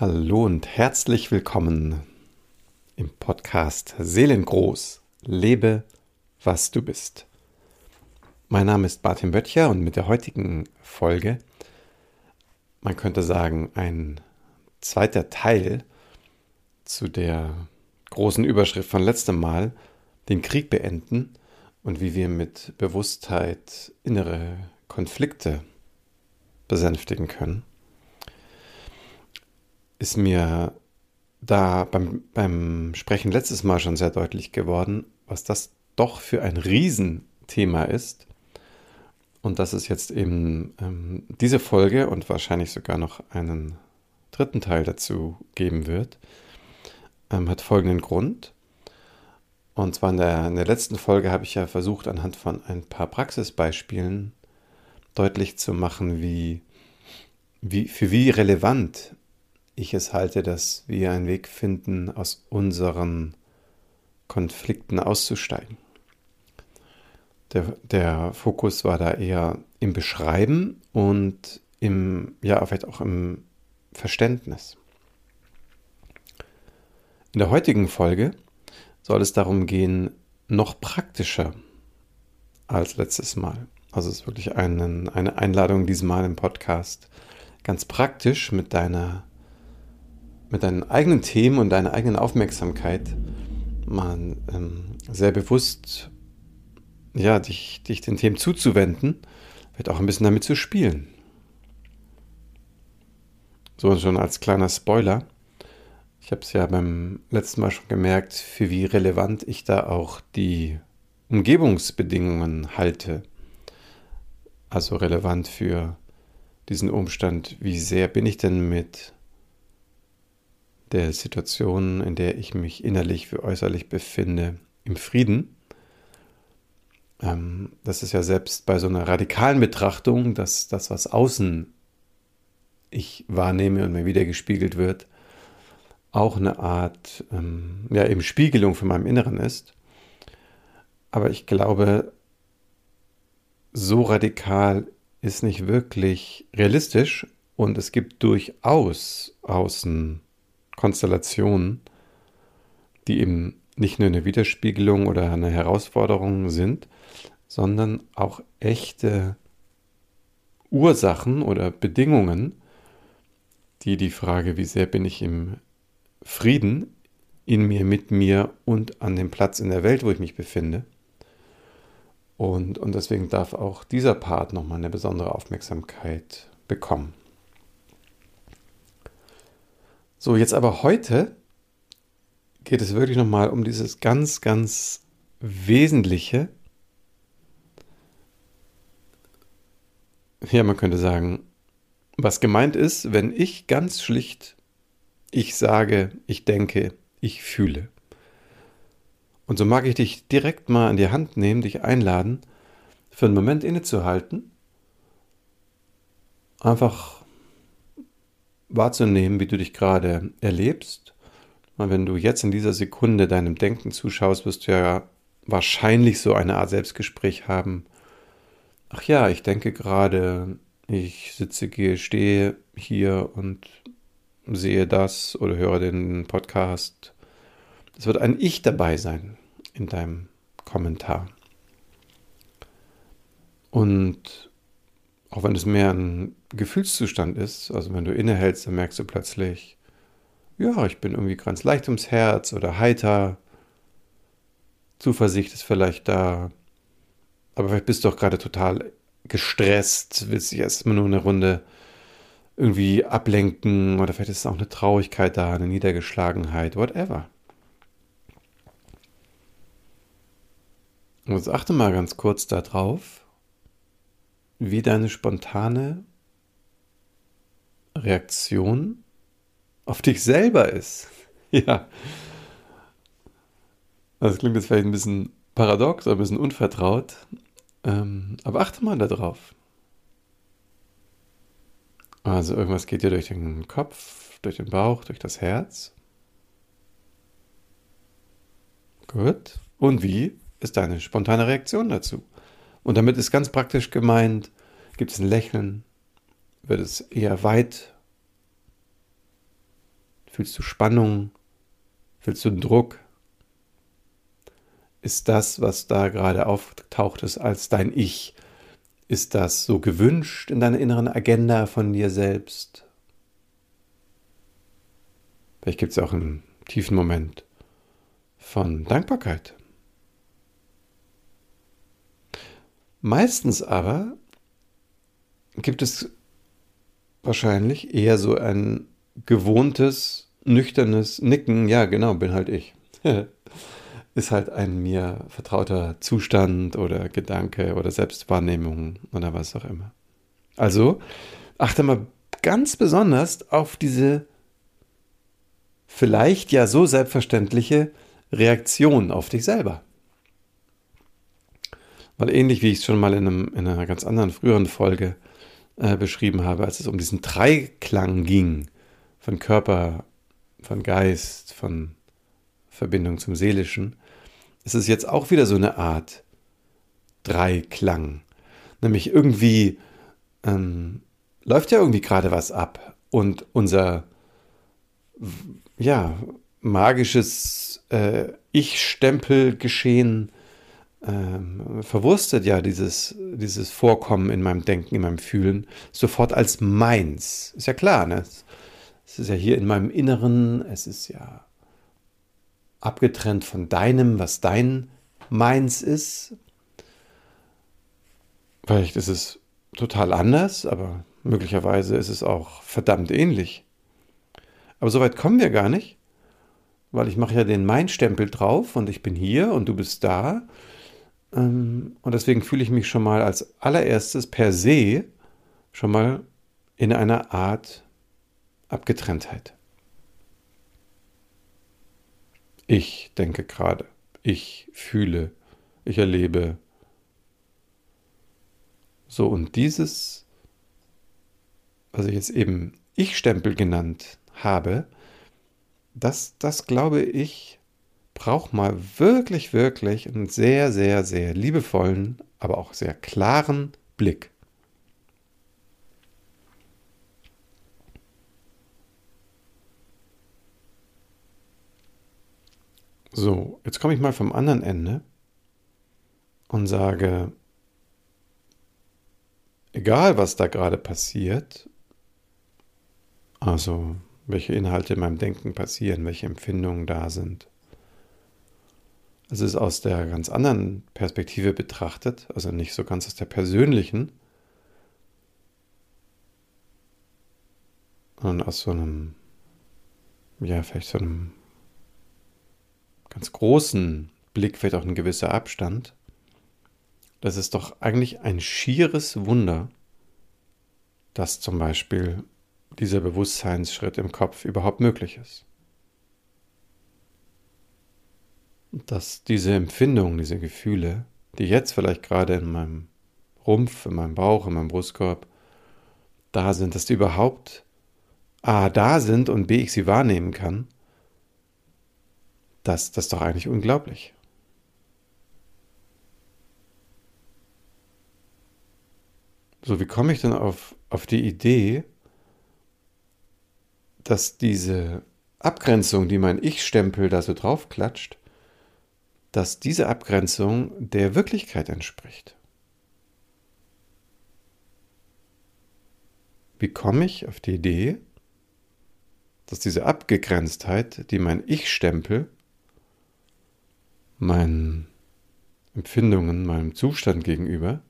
Hallo und herzlich willkommen im Podcast Seelengroß. Lebe, was du bist. Mein Name ist Martin Böttcher und mit der heutigen Folge, man könnte sagen, ein zweiter Teil zu der großen Überschrift von letztem Mal, den Krieg beenden und wie wir mit Bewusstheit innere Konflikte besänftigen können ist mir da beim, beim Sprechen letztes Mal schon sehr deutlich geworden, was das doch für ein Riesenthema ist. Und dass es jetzt eben ähm, diese Folge und wahrscheinlich sogar noch einen dritten Teil dazu geben wird, ähm, hat folgenden Grund. Und zwar in der, in der letzten Folge habe ich ja versucht, anhand von ein paar Praxisbeispielen deutlich zu machen, wie, wie, für wie relevant ich es halte, dass wir einen Weg finden, aus unseren Konflikten auszusteigen. Der, der Fokus war da eher im Beschreiben und im, ja, vielleicht auch im Verständnis. In der heutigen Folge soll es darum gehen, noch praktischer als letztes Mal. Also es ist wirklich einen, eine Einladung diesmal im Podcast, ganz praktisch mit deiner mit deinen eigenen Themen und deiner eigenen Aufmerksamkeit mal ähm, sehr bewusst ja, dich, dich den Themen zuzuwenden, wird auch ein bisschen damit zu spielen. So schon als kleiner Spoiler. Ich habe es ja beim letzten Mal schon gemerkt, für wie relevant ich da auch die Umgebungsbedingungen halte. Also relevant für diesen Umstand, wie sehr bin ich denn mit der Situation, in der ich mich innerlich wie äußerlich befinde, im Frieden. Ähm, das ist ja selbst bei so einer radikalen Betrachtung, dass das, was außen ich wahrnehme und mir wieder gespiegelt wird, auch eine Art ähm, ja, eben Spiegelung von meinem Inneren ist. Aber ich glaube, so radikal ist nicht wirklich realistisch und es gibt durchaus außen Konstellationen, die eben nicht nur eine Widerspiegelung oder eine Herausforderung sind, sondern auch echte Ursachen oder Bedingungen, die die Frage, wie sehr bin ich im Frieden in mir, mit mir und an dem Platz in der Welt, wo ich mich befinde. Und, und deswegen darf auch dieser Part nochmal eine besondere Aufmerksamkeit bekommen. So, jetzt aber heute geht es wirklich nochmal um dieses ganz, ganz Wesentliche. Ja, man könnte sagen, was gemeint ist, wenn ich ganz schlicht, ich sage, ich denke, ich fühle. Und so mag ich dich direkt mal an die Hand nehmen, dich einladen, für einen Moment innezuhalten, einfach wahrzunehmen, wie du dich gerade erlebst. Und wenn du jetzt in dieser Sekunde deinem Denken zuschaust, wirst du ja wahrscheinlich so eine Art Selbstgespräch haben. Ach ja, ich denke gerade, ich sitze, gehe, stehe hier und sehe das oder höre den Podcast. Es wird ein Ich dabei sein in deinem Kommentar. Und auch wenn es mehr ein Gefühlszustand ist, also wenn du innehältst, dann merkst du plötzlich, ja, ich bin irgendwie ganz leicht ums Herz oder heiter, Zuversicht ist vielleicht da, aber vielleicht bist du auch gerade total gestresst, willst dich erstmal nur eine Runde irgendwie ablenken oder vielleicht ist auch eine Traurigkeit da, eine Niedergeschlagenheit, whatever. Und jetzt achte mal ganz kurz darauf, wie deine spontane Reaktion auf dich selber ist. ja. Das klingt jetzt vielleicht ein bisschen paradox oder ein bisschen unvertraut, ähm, aber achte mal darauf. Also irgendwas geht dir durch den Kopf, durch den Bauch, durch das Herz. Gut. Und wie ist deine spontane Reaktion dazu? Und damit ist ganz praktisch gemeint, gibt es ein Lächeln, wird es eher weit Fühlst du Spannung? Fühlst du Druck? Ist das, was da gerade auftaucht, ist als dein Ich? Ist das so gewünscht in deiner inneren Agenda von dir selbst? Vielleicht gibt es auch einen tiefen Moment von Dankbarkeit. Meistens aber gibt es wahrscheinlich eher so ein gewohntes, nüchternes Nicken. Ja, genau, bin halt ich. Ist halt ein mir vertrauter Zustand oder Gedanke oder Selbstwahrnehmung oder was auch immer. Also achte mal ganz besonders auf diese vielleicht ja so selbstverständliche Reaktion auf dich selber. Weil ähnlich wie ich es schon mal in, einem, in, einer ganz anderen früheren Folge äh, beschrieben habe, als es um diesen Dreiklang ging, von Körper, von Geist, von Verbindung zum Seelischen, ist es jetzt auch wieder so eine Art Dreiklang. Nämlich irgendwie ähm, läuft ja irgendwie gerade was ab und unser ja, magisches äh, Ich-Stempel-Geschehen ähm, verwurstet ja dieses, dieses Vorkommen in meinem Denken, in meinem Fühlen sofort als meins. Ist ja klar, ne? Es ist ja hier in meinem Inneren, es ist ja abgetrennt von deinem, was dein meins ist. Vielleicht ist es total anders, aber möglicherweise ist es auch verdammt ähnlich. Aber so weit kommen wir gar nicht, weil ich mache ja den Mein-Stempel drauf und ich bin hier und du bist da und deswegen fühle ich mich schon mal als allererstes per se schon mal in einer Art Abgetrenntheit. Ich denke gerade, ich fühle, ich erlebe. So, und dieses, was ich jetzt eben Ich-Stempel genannt habe, das, das glaube ich, braucht mal wirklich, wirklich einen sehr, sehr, sehr liebevollen, aber auch sehr klaren Blick. So, jetzt komme ich mal vom anderen Ende und sage, egal was da gerade passiert, also welche Inhalte in meinem Denken passieren, welche Empfindungen da sind, es ist aus der ganz anderen Perspektive betrachtet, also nicht so ganz aus der persönlichen, sondern aus so einem, ja, vielleicht so einem ganz großen Blick, vielleicht auch ein gewisser Abstand. Das ist doch eigentlich ein schieres Wunder, dass zum Beispiel dieser Bewusstseinsschritt im Kopf überhaupt möglich ist. Dass diese Empfindungen, diese Gefühle, die jetzt vielleicht gerade in meinem Rumpf, in meinem Bauch, in meinem Brustkorb da sind, dass die überhaupt A da sind und B ich sie wahrnehmen kann, das, das ist doch eigentlich unglaublich. So, wie komme ich denn auf, auf die Idee, dass diese Abgrenzung, die mein Ich-Stempel da so draufklatscht, dass diese Abgrenzung der Wirklichkeit entspricht. Wie komme ich auf die Idee, dass diese Abgegrenztheit, die mein Ich-Stempel, meinen Empfindungen, meinem Zustand gegenüber,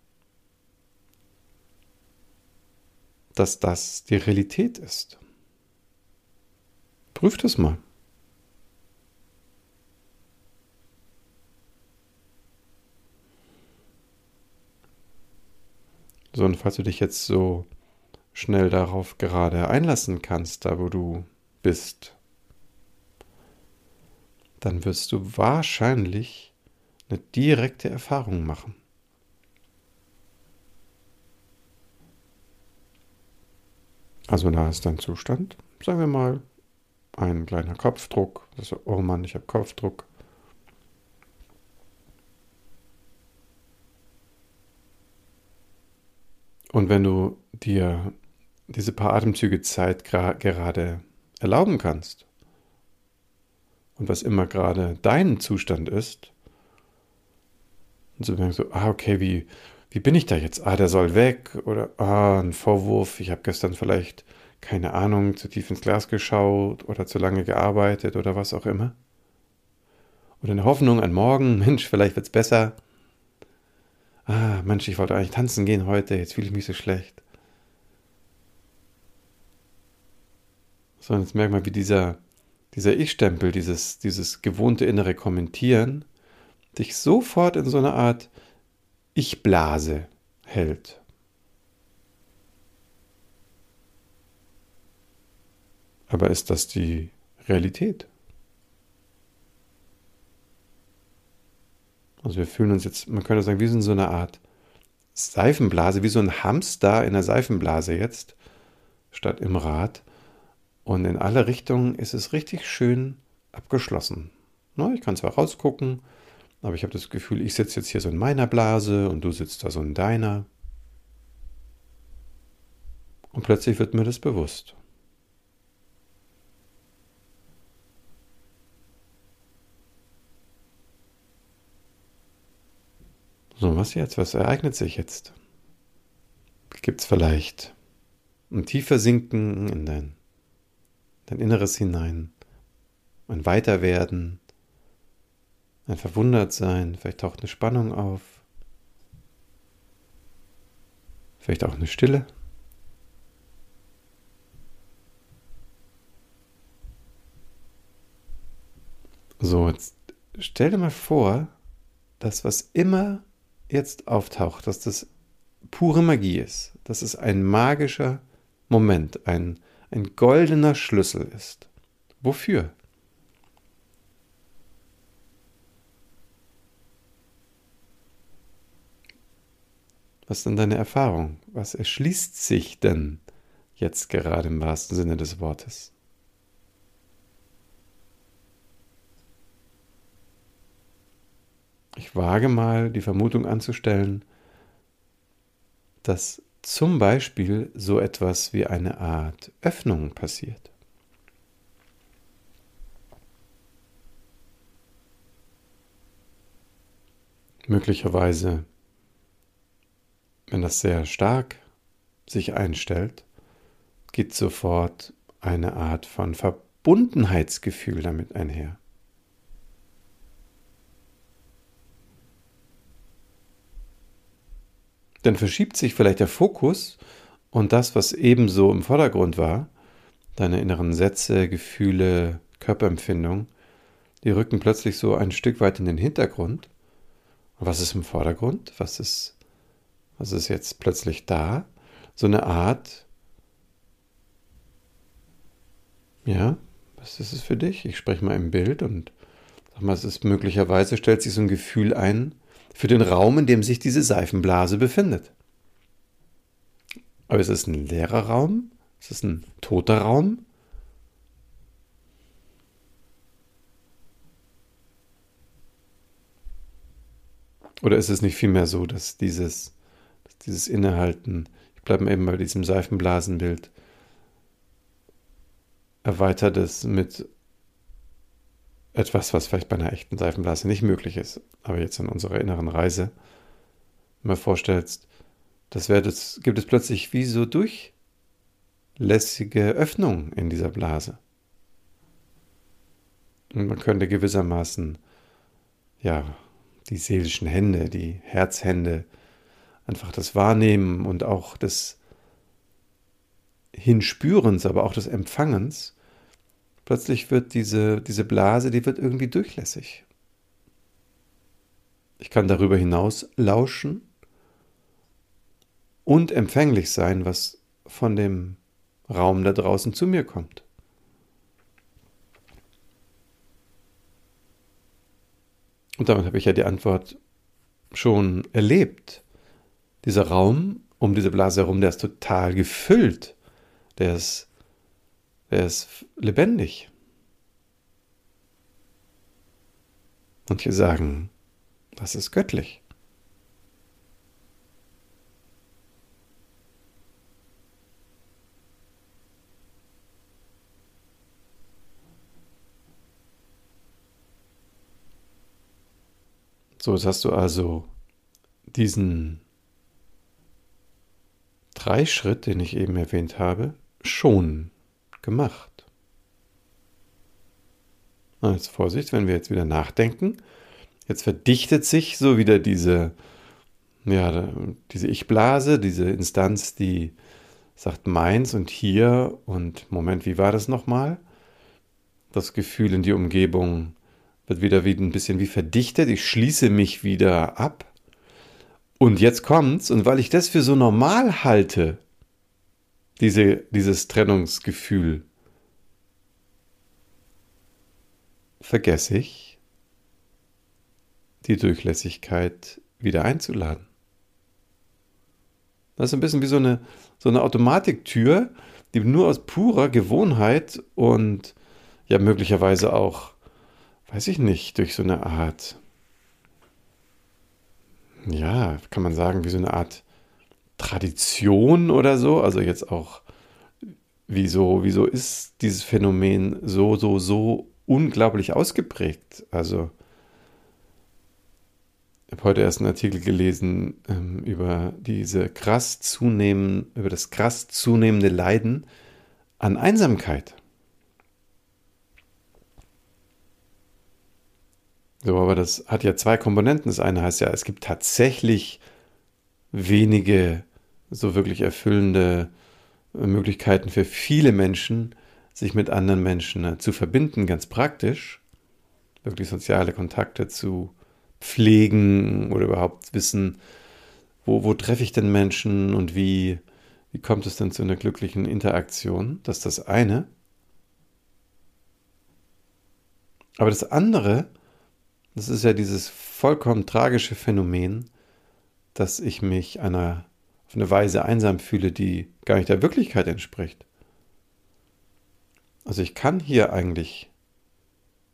dass das die Realität ist? Prüft es mal. So, und falls du dich jetzt so schnell darauf gerade einlassen kannst, da wo du bist, dann wirst du wahrscheinlich eine direkte Erfahrung machen. Also da ist dein Zustand, sagen wir mal, ein kleiner Kopfdruck, also, oh Mann, ich habe Kopfdruck. Und wenn du dir diese paar Atemzüge Zeit gerade erlauben kannst, und was immer gerade dein Zustand ist. Und zu merken so, ah, okay, wie, wie bin ich da jetzt? Ah, der soll weg oder ah, ein Vorwurf, ich habe gestern vielleicht, keine Ahnung, zu tief ins Glas geschaut oder zu lange gearbeitet oder was auch immer. Oder eine Hoffnung an morgen, Mensch, vielleicht wird's besser. Ah, Mensch, ich wollte eigentlich tanzen gehen heute, jetzt fühle ich mich so schlecht. So, und jetzt merk mal, wie dieser, dieser Ich-Stempel, dieses, dieses gewohnte innere Kommentieren, dich sofort in so eine Art Ich-Blase hält. Aber ist das die Realität? Also wir fühlen uns jetzt, man könnte sagen, wie in so einer Art Seifenblase, wie so ein Hamster in der Seifenblase jetzt, statt im Rad. Und in alle Richtungen ist es richtig schön abgeschlossen. Ich kann zwar rausgucken, aber ich habe das Gefühl, ich sitze jetzt hier so in meiner Blase und du sitzt da so in deiner. Und plötzlich wird mir das bewusst. So, was jetzt? Was ereignet sich jetzt? Gibt es vielleicht ein tiefer Sinken in dein, dein Inneres hinein, ein Weiterwerden, ein Verwundertsein, vielleicht taucht eine Spannung auf, vielleicht auch eine Stille. So, jetzt stell dir mal vor, dass was immer jetzt auftaucht, dass das pure Magie ist, dass es ein magischer Moment, ein, ein goldener Schlüssel ist. Wofür? Was ist denn deine Erfahrung? Was erschließt sich denn jetzt gerade im wahrsten Sinne des Wortes? Ich wage mal die Vermutung anzustellen, dass zum Beispiel so etwas wie eine Art Öffnung passiert. Möglicherweise, wenn das sehr stark sich einstellt, geht sofort eine Art von Verbundenheitsgefühl damit einher. Dann verschiebt sich vielleicht der Fokus und das, was ebenso im Vordergrund war, deine inneren Sätze, Gefühle, Körperempfindung, die rücken plötzlich so ein Stück weit in den Hintergrund. Und was ist im Vordergrund? Was ist, was ist jetzt plötzlich da? So eine Art, ja, was ist es für dich? Ich spreche mal im Bild und sag mal, es ist möglicherweise, stellt sich so ein Gefühl ein, für den Raum, in dem sich diese Seifenblase befindet. Aber ist es ein leerer Raum? Ist es ein toter Raum? Oder ist es nicht vielmehr so, dass dieses, dass dieses Innehalten, ich bleibe eben bei diesem Seifenblasenbild, erweitert es mit etwas, was vielleicht bei einer echten Seifenblase nicht möglich ist, aber jetzt in unserer inneren Reise mal vorstellst, das, wäre das gibt es plötzlich wie so durchlässige Öffnungen in dieser Blase. Und man könnte gewissermaßen, ja, die seelischen Hände, die Herzhände, einfach das Wahrnehmen und auch des Hinspürens, aber auch des Empfangens Plötzlich wird diese, diese Blase, die wird irgendwie durchlässig. Ich kann darüber hinaus lauschen und empfänglich sein, was von dem Raum da draußen zu mir kommt. Und damit habe ich ja die Antwort schon erlebt. Dieser Raum um diese Blase herum, der ist total gefüllt. Der ist er ist lebendig. Manche sagen, das ist göttlich. So, jetzt hast du also diesen Dreischritt, den ich eben erwähnt habe, schon gemacht. Jetzt Vorsicht, wenn wir jetzt wieder nachdenken. Jetzt verdichtet sich so wieder diese, ja, diese Ich-Blase, diese Instanz, die sagt meins und hier und Moment, wie war das nochmal? Das Gefühl in die Umgebung wird wieder wie ein bisschen wie verdichtet. Ich schließe mich wieder ab. Und jetzt kommt's, und weil ich das für so normal halte, diese, dieses Trennungsgefühl, vergesse ich, die Durchlässigkeit wieder einzuladen. Das ist ein bisschen wie so eine, so eine Automatiktür, die nur aus purer Gewohnheit und ja möglicherweise auch, weiß ich nicht, durch so eine Art, ja, kann man sagen, wie so eine Art Tradition oder so, also jetzt auch, wieso, wieso ist dieses Phänomen so, so, so unglaublich ausgeprägt? Also, ich habe heute erst einen Artikel gelesen ähm, über diese krass zunehmen, über das krass zunehmende Leiden an Einsamkeit. So, aber das hat ja zwei Komponenten. Das eine heißt ja, es gibt tatsächlich wenige so wirklich erfüllende äh, Möglichkeiten für viele Menschen, sich mit anderen Menschen äh, zu verbinden, ganz praktisch, wirklich soziale Kontakte zu pflegen oder überhaupt wissen, wo, wo treffe ich denn Menschen und wie, wie kommt es denn zu einer glücklichen Interaktion. Das ist das eine. Aber das andere das ist ja dieses vollkommen tragische Phänomen, dass ich mich einer, auf eine Weise einsam fühle, die gar nicht der Wirklichkeit entspricht. Also ich kann hier eigentlich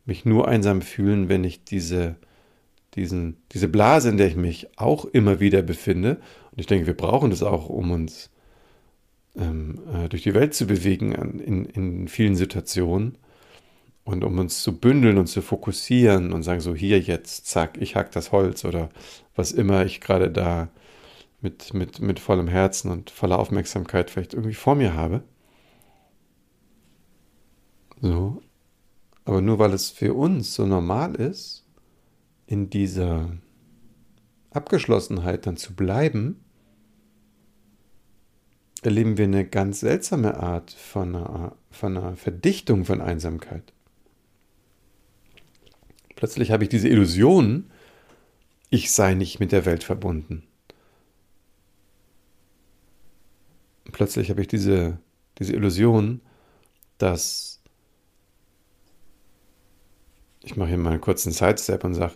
mich nur einsam fühlen, wenn ich diese, diesen, diese Blase, in der ich mich auch immer wieder befinde, und ich denke, wir brauchen das auch, um uns ähm, äh, durch die Welt zu bewegen in, in vielen Situationen, und um uns zu bündeln und zu fokussieren und sagen, so hier jetzt, zack, ich hack das Holz oder was immer ich gerade da mit, mit, mit vollem Herzen und voller Aufmerksamkeit vielleicht irgendwie vor mir habe. So. Aber nur weil es für uns so normal ist, in dieser Abgeschlossenheit dann zu bleiben, erleben wir eine ganz seltsame Art von einer, von einer Verdichtung von Einsamkeit. Plötzlich habe ich diese Illusion, ich sei nicht mit der Welt verbunden. Plötzlich habe ich diese, diese Illusion, dass ich mache hier mal einen kurzen Sidestep und sage,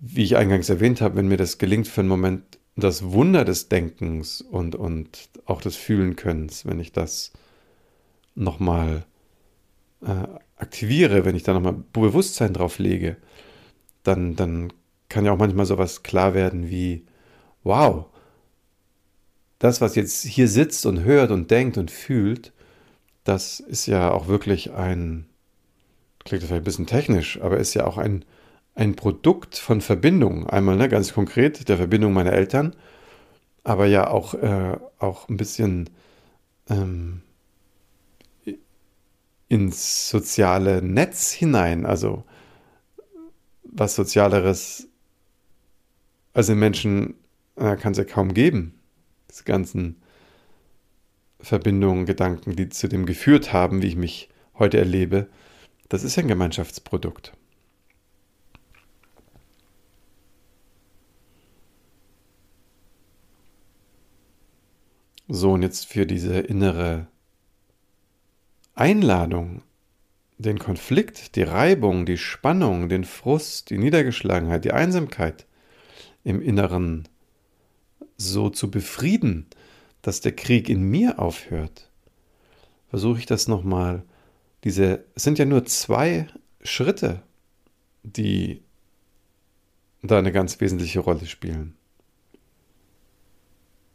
wie ich eingangs erwähnt habe, wenn mir das gelingt für einen Moment, das Wunder des Denkens und, und auch des Fühlenkönnens, wenn ich das nochmal äh, aktiviere, wenn ich da nochmal Bewusstsein drauf lege, dann, dann kann ja auch manchmal sowas klar werden wie, wow, das, was jetzt hier sitzt und hört und denkt und fühlt, das ist ja auch wirklich ein, klingt vielleicht ein bisschen technisch, aber ist ja auch ein, ein Produkt von Verbindung. Einmal ne, ganz konkret der Verbindung meiner Eltern, aber ja auch, äh, auch ein bisschen ähm, ins soziale Netz hinein. Also was Sozialeres als den Menschen äh, kann es ja kaum geben. Diese ganzen Verbindungen, Gedanken, die zu dem geführt haben, wie ich mich heute erlebe, das ist ja ein Gemeinschaftsprodukt. So, und jetzt für diese innere Einladung, den Konflikt, die Reibung, die Spannung, den Frust, die Niedergeschlagenheit, die Einsamkeit im Inneren so zu befrieden, dass der Krieg in mir aufhört, versuche ich das nochmal. Diese, es sind ja nur zwei Schritte, die da eine ganz wesentliche Rolle spielen.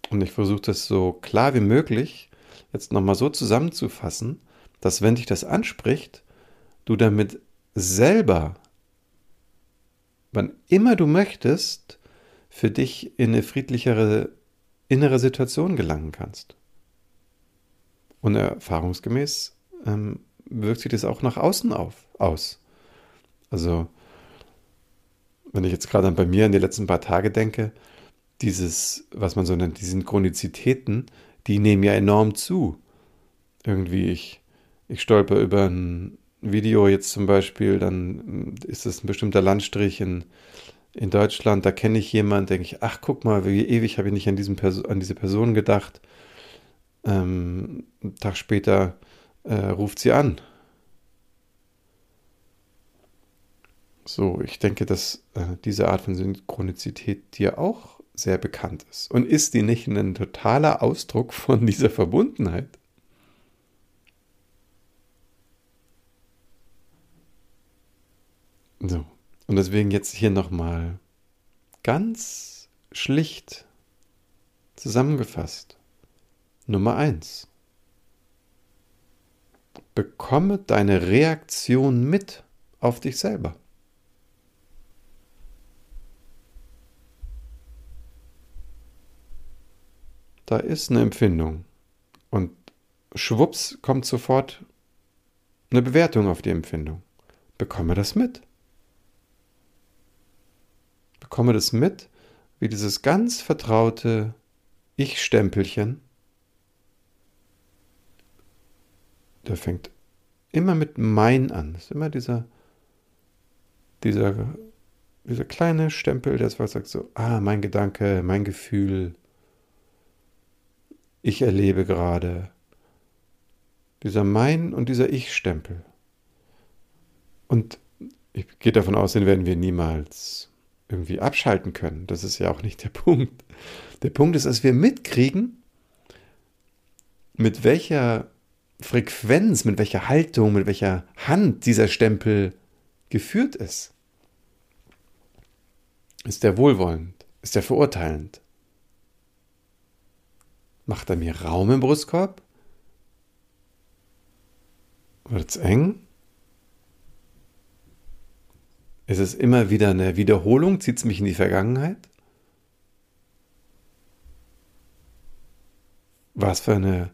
Und ich versuche das so klar wie möglich jetzt nochmal so zusammenzufassen, dass wenn dich das anspricht, du damit selber wann immer du möchtest, für dich in eine friedlichere innere Situation gelangen kannst. Und erfahrungsgemäß ähm, wirkt sich das auch nach außen auf, aus. Also, wenn ich jetzt gerade bei mir in die letzten paar Tage denke, dieses, was man so nennt, die Synchronizitäten, die nehmen ja enorm zu. Irgendwie, ich, ich stolper über ein Video jetzt zum Beispiel, dann ist es ein bestimmter Landstrich in, in Deutschland, da kenne ich jemanden, denke ich, ach guck mal, wie ewig habe ich nicht an, diesem Perso an diese Person gedacht. Ähm, einen Tag später äh, ruft sie an. So, ich denke, dass äh, diese Art von Synchronizität dir auch sehr bekannt ist. Und ist die nicht ein totaler Ausdruck von dieser Verbundenheit? So, und deswegen jetzt hier nochmal ganz schlicht zusammengefasst. Nummer eins: Bekomme deine Reaktion mit auf dich selber. Da ist eine Empfindung und schwupps kommt sofort eine Bewertung auf die Empfindung. Bekomme das mit bekomme das mit, wie dieses ganz vertraute Ich-Stempelchen, der fängt immer mit mein an. Das ist immer dieser, dieser, dieser kleine Stempel, der sagt so, ah, mein Gedanke, mein Gefühl, ich erlebe gerade. Dieser Mein und dieser Ich-Stempel. Und ich gehe davon aus, den werden wir niemals irgendwie abschalten können. Das ist ja auch nicht der Punkt. Der Punkt ist, dass wir mitkriegen, mit welcher Frequenz, mit welcher Haltung, mit welcher Hand dieser Stempel geführt ist. Ist der wohlwollend? Ist er verurteilend? Macht er mir Raum im Brustkorb? Wird es eng? Ist es immer wieder eine Wiederholung? Zieht es mich in die Vergangenheit? Was für eine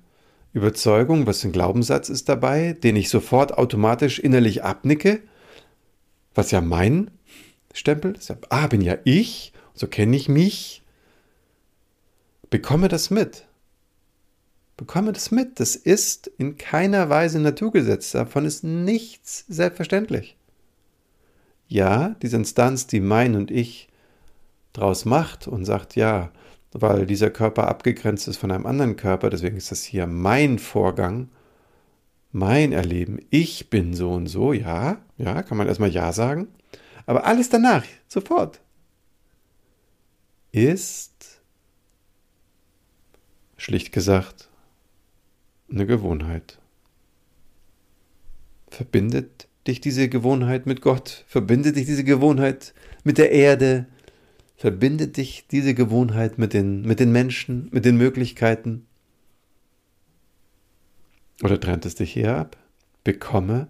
Überzeugung, was für ein Glaubenssatz ist dabei, den ich sofort automatisch innerlich abnicke? Was ja mein Stempel ist. Ah, bin ja ich, so kenne ich mich. Bekomme das mit. Bekomme das mit. Das ist in keiner Weise Naturgesetz. Davon ist nichts selbstverständlich. Ja, diese Instanz, die mein und ich draus macht und sagt, ja, weil dieser Körper abgegrenzt ist von einem anderen Körper, deswegen ist das hier mein Vorgang, mein Erleben, ich bin so und so, ja, ja, kann man erstmal ja sagen, aber alles danach, sofort, ist, schlicht gesagt, eine Gewohnheit. Verbindet dich diese Gewohnheit mit Gott, verbindet dich diese Gewohnheit mit der Erde, verbindet dich diese Gewohnheit mit den, mit den Menschen, mit den Möglichkeiten. Oder trennt es dich hier ab? Bekomme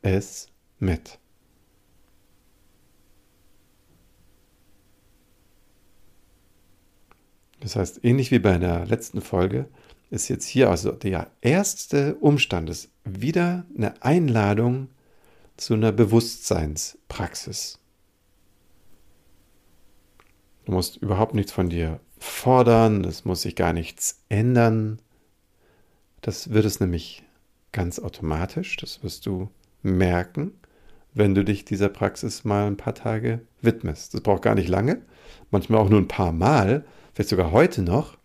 es mit. Das heißt, ähnlich wie bei der letzten Folge, ist jetzt hier also der erste Umstand, ist wieder eine Einladung zu einer Bewusstseinspraxis. Du musst überhaupt nichts von dir fordern, es muss sich gar nichts ändern. Das wird es nämlich ganz automatisch, das wirst du merken, wenn du dich dieser Praxis mal ein paar Tage widmest. Das braucht gar nicht lange, manchmal auch nur ein paar Mal, vielleicht sogar heute noch.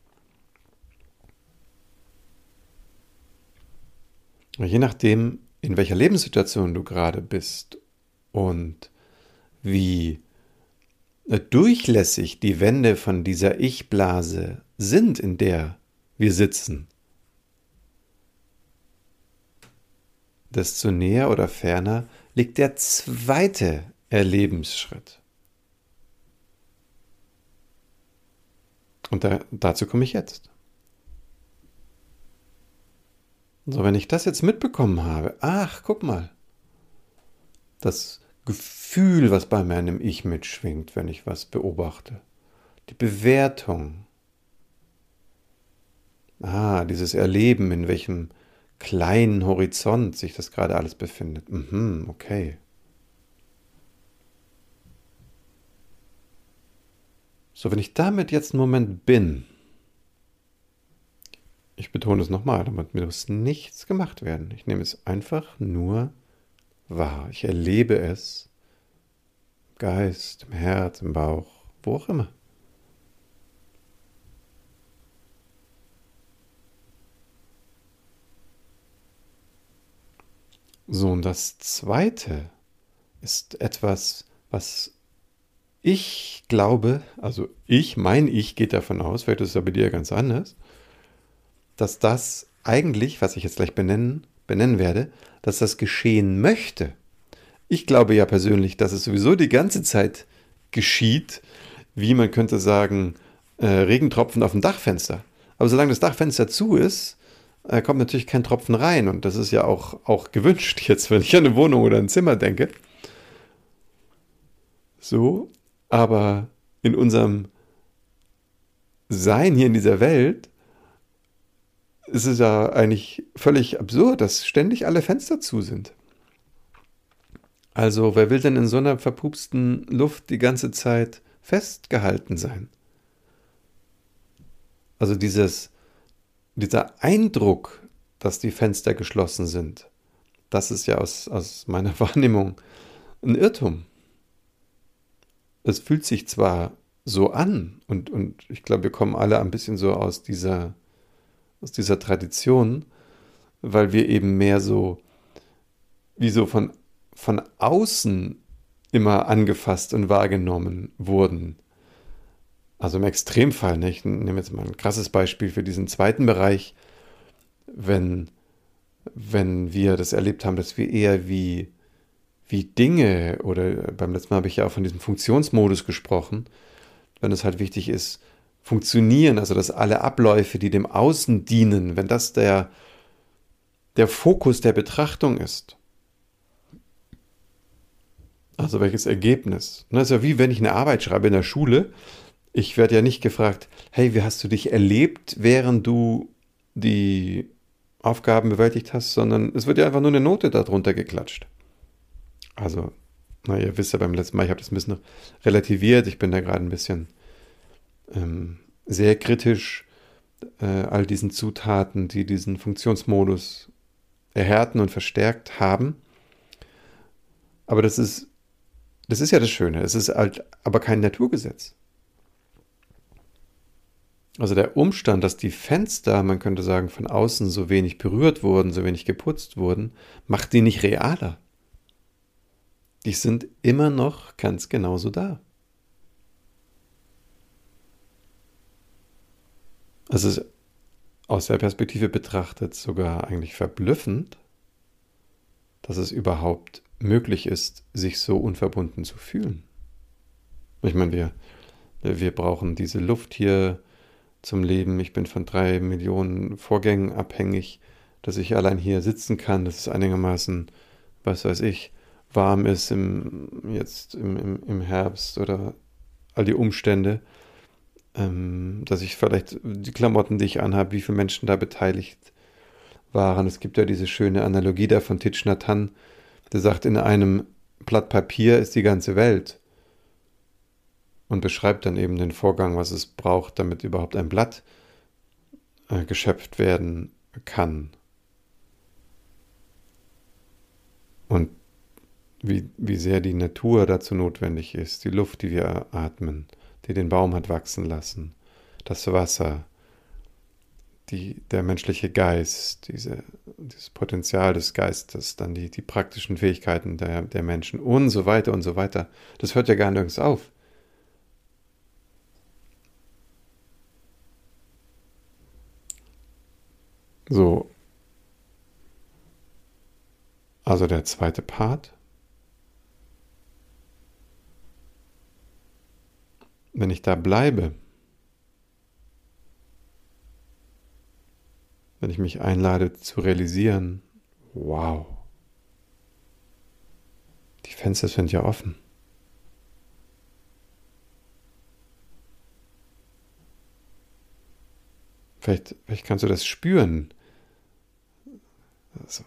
Je nachdem, in welcher Lebenssituation du gerade bist und wie durchlässig die Wände von dieser Ich-Blase sind, in der wir sitzen, desto näher oder ferner liegt der zweite Erlebensschritt. Und da, dazu komme ich jetzt. So, wenn ich das jetzt mitbekommen habe, ach, guck mal, das Gefühl, was bei meinem Ich mitschwingt, wenn ich was beobachte. Die Bewertung. Ah, dieses Erleben, in welchem kleinen Horizont sich das gerade alles befindet. Mhm, okay. So, wenn ich damit jetzt einen Moment bin, ich betone es nochmal, damit muss nichts gemacht werden. Ich nehme es einfach nur wahr. Ich erlebe es im Geist, im Herz, im Bauch, wo auch immer. So, und das Zweite ist etwas, was ich glaube, also ich, mein Ich geht davon aus, vielleicht ist es ja bei dir ganz anders, dass das eigentlich, was ich jetzt gleich benennen, benennen werde, dass das geschehen möchte. Ich glaube ja persönlich, dass es sowieso die ganze Zeit geschieht, wie man könnte sagen, äh, Regentropfen auf dem Dachfenster. Aber solange das Dachfenster zu ist, äh, kommt natürlich kein Tropfen rein. Und das ist ja auch, auch gewünscht jetzt, wenn ich an eine Wohnung oder ein Zimmer denke. So, aber in unserem Sein hier in dieser Welt ist es ja eigentlich völlig absurd, dass ständig alle Fenster zu sind. Also, wer will denn in so einer verpupsten Luft die ganze Zeit festgehalten sein? Also dieses, dieser Eindruck, dass die Fenster geschlossen sind, das ist ja aus, aus meiner Wahrnehmung ein Irrtum es fühlt sich zwar so an und, und ich glaube, wir kommen alle ein bisschen so aus dieser, aus dieser Tradition, weil wir eben mehr so, wie so von, von außen immer angefasst und wahrgenommen wurden. Also im Extremfall, ne? ich nehme jetzt mal ein krasses Beispiel für diesen zweiten Bereich, wenn, wenn wir das erlebt haben, dass wir eher wie wie Dinge oder beim letzten Mal habe ich ja auch von diesem Funktionsmodus gesprochen, wenn es halt wichtig ist, funktionieren, also dass alle Abläufe, die dem Außen dienen, wenn das der, der Fokus der Betrachtung ist. Also welches Ergebnis? Das ist ja wie wenn ich eine Arbeit schreibe in der Schule. Ich werde ja nicht gefragt, hey, wie hast du dich erlebt, während du die Aufgaben bewältigt hast, sondern es wird ja einfach nur eine Note darunter geklatscht. Also, na, ihr wisst ja beim letzten Mal, ich habe das ein bisschen relativiert. Ich bin da gerade ein bisschen ähm, sehr kritisch äh, all diesen Zutaten, die diesen Funktionsmodus erhärten und verstärkt haben. Aber das ist, das ist ja das Schöne. Es ist halt aber kein Naturgesetz. Also der Umstand, dass die Fenster, man könnte sagen, von außen so wenig berührt wurden, so wenig geputzt wurden, macht die nicht realer die sind immer noch ganz genauso da. Also aus der Perspektive betrachtet sogar eigentlich verblüffend, dass es überhaupt möglich ist, sich so unverbunden zu fühlen. Ich meine, wir, wir brauchen diese Luft hier zum Leben. Ich bin von drei Millionen Vorgängen abhängig, dass ich allein hier sitzen kann. Das ist einigermaßen, was weiß ich, warm ist im, jetzt im, im, im Herbst oder all die Umstände, ähm, dass ich vielleicht die Klamotten, die ich anhabe, wie viele Menschen da beteiligt waren. Es gibt ja diese schöne Analogie da von Titch Nathan, der sagt, in einem Blatt Papier ist die ganze Welt und beschreibt dann eben den Vorgang, was es braucht, damit überhaupt ein Blatt äh, geschöpft werden kann. Und wie, wie sehr die Natur dazu notwendig ist, die Luft, die wir atmen, die den Baum hat wachsen lassen, das Wasser, die, der menschliche Geist, diese, dieses Potenzial des Geistes, dann die, die praktischen Fähigkeiten der, der Menschen und so weiter und so weiter. Das hört ja gar nirgends auf. So. Also der zweite Part. Wenn ich da bleibe, wenn ich mich einlade zu realisieren, wow, die Fenster sind ja offen. Vielleicht, vielleicht kannst du das spüren. Also,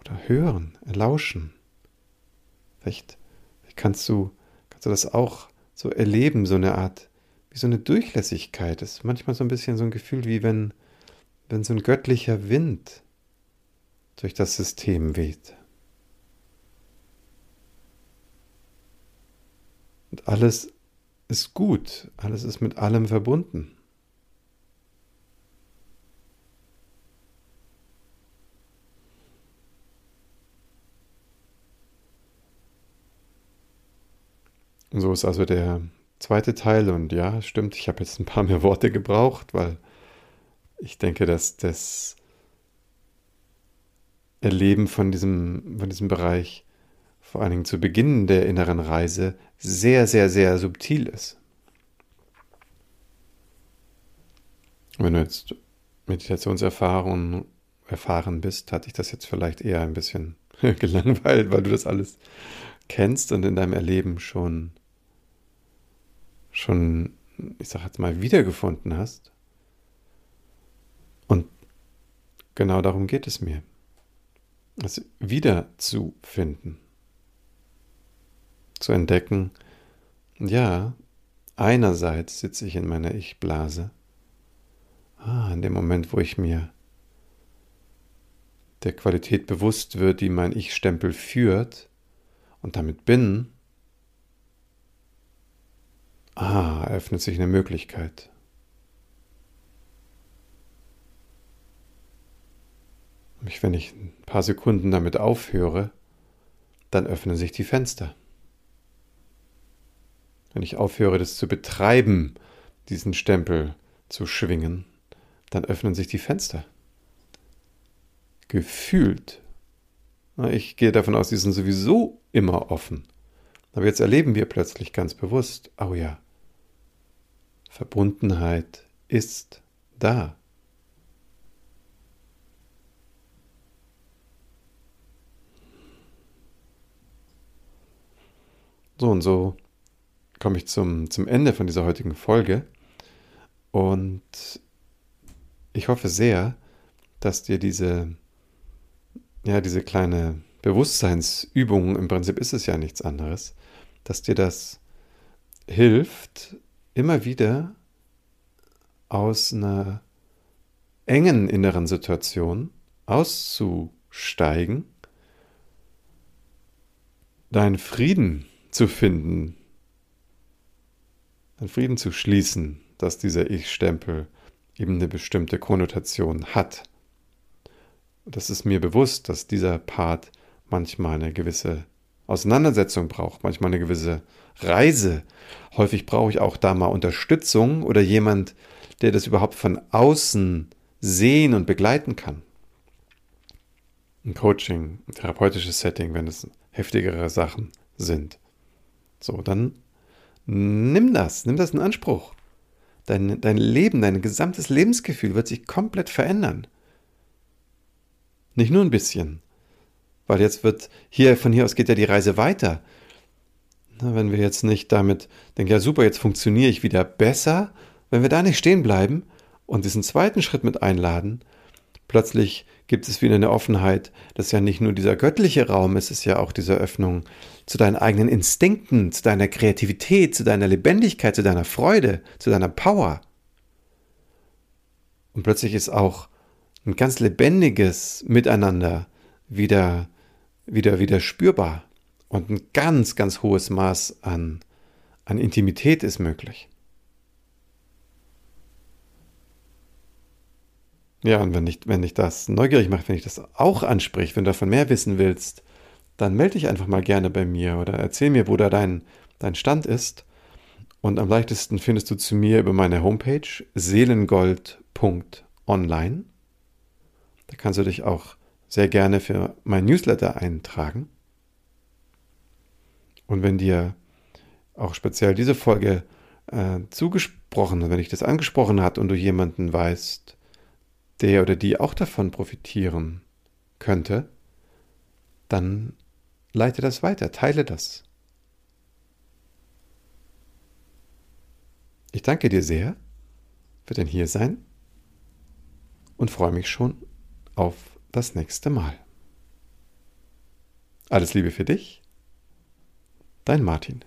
oder hören, lauschen. Vielleicht, vielleicht kannst, du, kannst du das auch so erleben, so eine Art, wie so eine Durchlässigkeit. Das ist manchmal so ein bisschen so ein Gefühl, wie wenn, wenn so ein göttlicher Wind durch das System weht. Und alles ist gut, alles ist mit allem verbunden. So ist also der zweite Teil. Und ja, stimmt, ich habe jetzt ein paar mehr Worte gebraucht, weil ich denke, dass das Erleben von diesem, von diesem Bereich vor allen Dingen zu Beginn der inneren Reise sehr, sehr, sehr subtil ist. Wenn du jetzt Meditationserfahrungen erfahren bist, hatte ich das jetzt vielleicht eher ein bisschen gelangweilt, weil du das alles kennst und in deinem Erleben schon, schon, ich sag jetzt mal, wiedergefunden hast. Und genau darum geht es mir. Es wiederzufinden. Zu entdecken, ja, einerseits sitze ich in meiner Ich-Blase. Ah, in dem Moment, wo ich mir der Qualität bewusst wird, die mein Ich-Stempel führt, und damit bin, ah, eröffnet sich eine Möglichkeit. Und wenn ich ein paar Sekunden damit aufhöre, dann öffnen sich die Fenster. Wenn ich aufhöre, das zu betreiben, diesen Stempel zu schwingen, dann öffnen sich die Fenster. Gefühlt ich gehe davon aus, die sind sowieso immer offen. Aber jetzt erleben wir plötzlich ganz bewusst, oh ja, Verbundenheit ist da. So und so komme ich zum, zum Ende von dieser heutigen Folge. Und ich hoffe sehr, dass dir diese ja, diese kleine Bewusstseinsübung, im Prinzip ist es ja nichts anderes, dass dir das hilft, immer wieder aus einer engen inneren Situation auszusteigen, deinen Frieden zu finden, deinen Frieden zu schließen, dass dieser Ich-Stempel eben eine bestimmte Konnotation hat. Das ist mir bewusst, dass dieser Part manchmal eine gewisse Auseinandersetzung braucht, manchmal eine gewisse Reise. Häufig brauche ich auch da mal Unterstützung oder jemand, der das überhaupt von außen sehen und begleiten kann. Ein Coaching, ein therapeutisches Setting, wenn es heftigere Sachen sind. So, dann nimm das, nimm das in Anspruch. Dein, dein Leben, dein gesamtes Lebensgefühl wird sich komplett verändern. Nicht nur ein bisschen. Weil jetzt wird hier, von hier aus geht ja die Reise weiter. Na, wenn wir jetzt nicht damit denken, ja super, jetzt funktioniere ich wieder besser, wenn wir da nicht stehen bleiben und diesen zweiten Schritt mit einladen, plötzlich gibt es wieder eine Offenheit, das ist ja nicht nur dieser göttliche Raum, es ist ja auch diese Öffnung zu deinen eigenen Instinkten, zu deiner Kreativität, zu deiner Lebendigkeit, zu deiner Freude, zu deiner Power. Und plötzlich ist auch ein ganz lebendiges Miteinander wieder, wieder, wieder spürbar. Und ein ganz, ganz hohes Maß an, an Intimität ist möglich. Ja, und wenn dich, wenn dich das neugierig macht, wenn ich das auch anspricht, wenn du davon mehr wissen willst, dann melde dich einfach mal gerne bei mir oder erzähl mir, wo da dein, dein Stand ist. Und am leichtesten findest du zu mir über meine Homepage seelengold.online. Da kannst du dich auch sehr gerne für mein Newsletter eintragen. Und wenn dir auch speziell diese Folge äh, zugesprochen, wenn ich das angesprochen hat und du jemanden weißt, der oder die auch davon profitieren könnte, dann leite das weiter, teile das. Ich danke dir sehr für dein Hiersein und freue mich schon auf das nächste Mal. Alles Liebe für dich, dein Martin.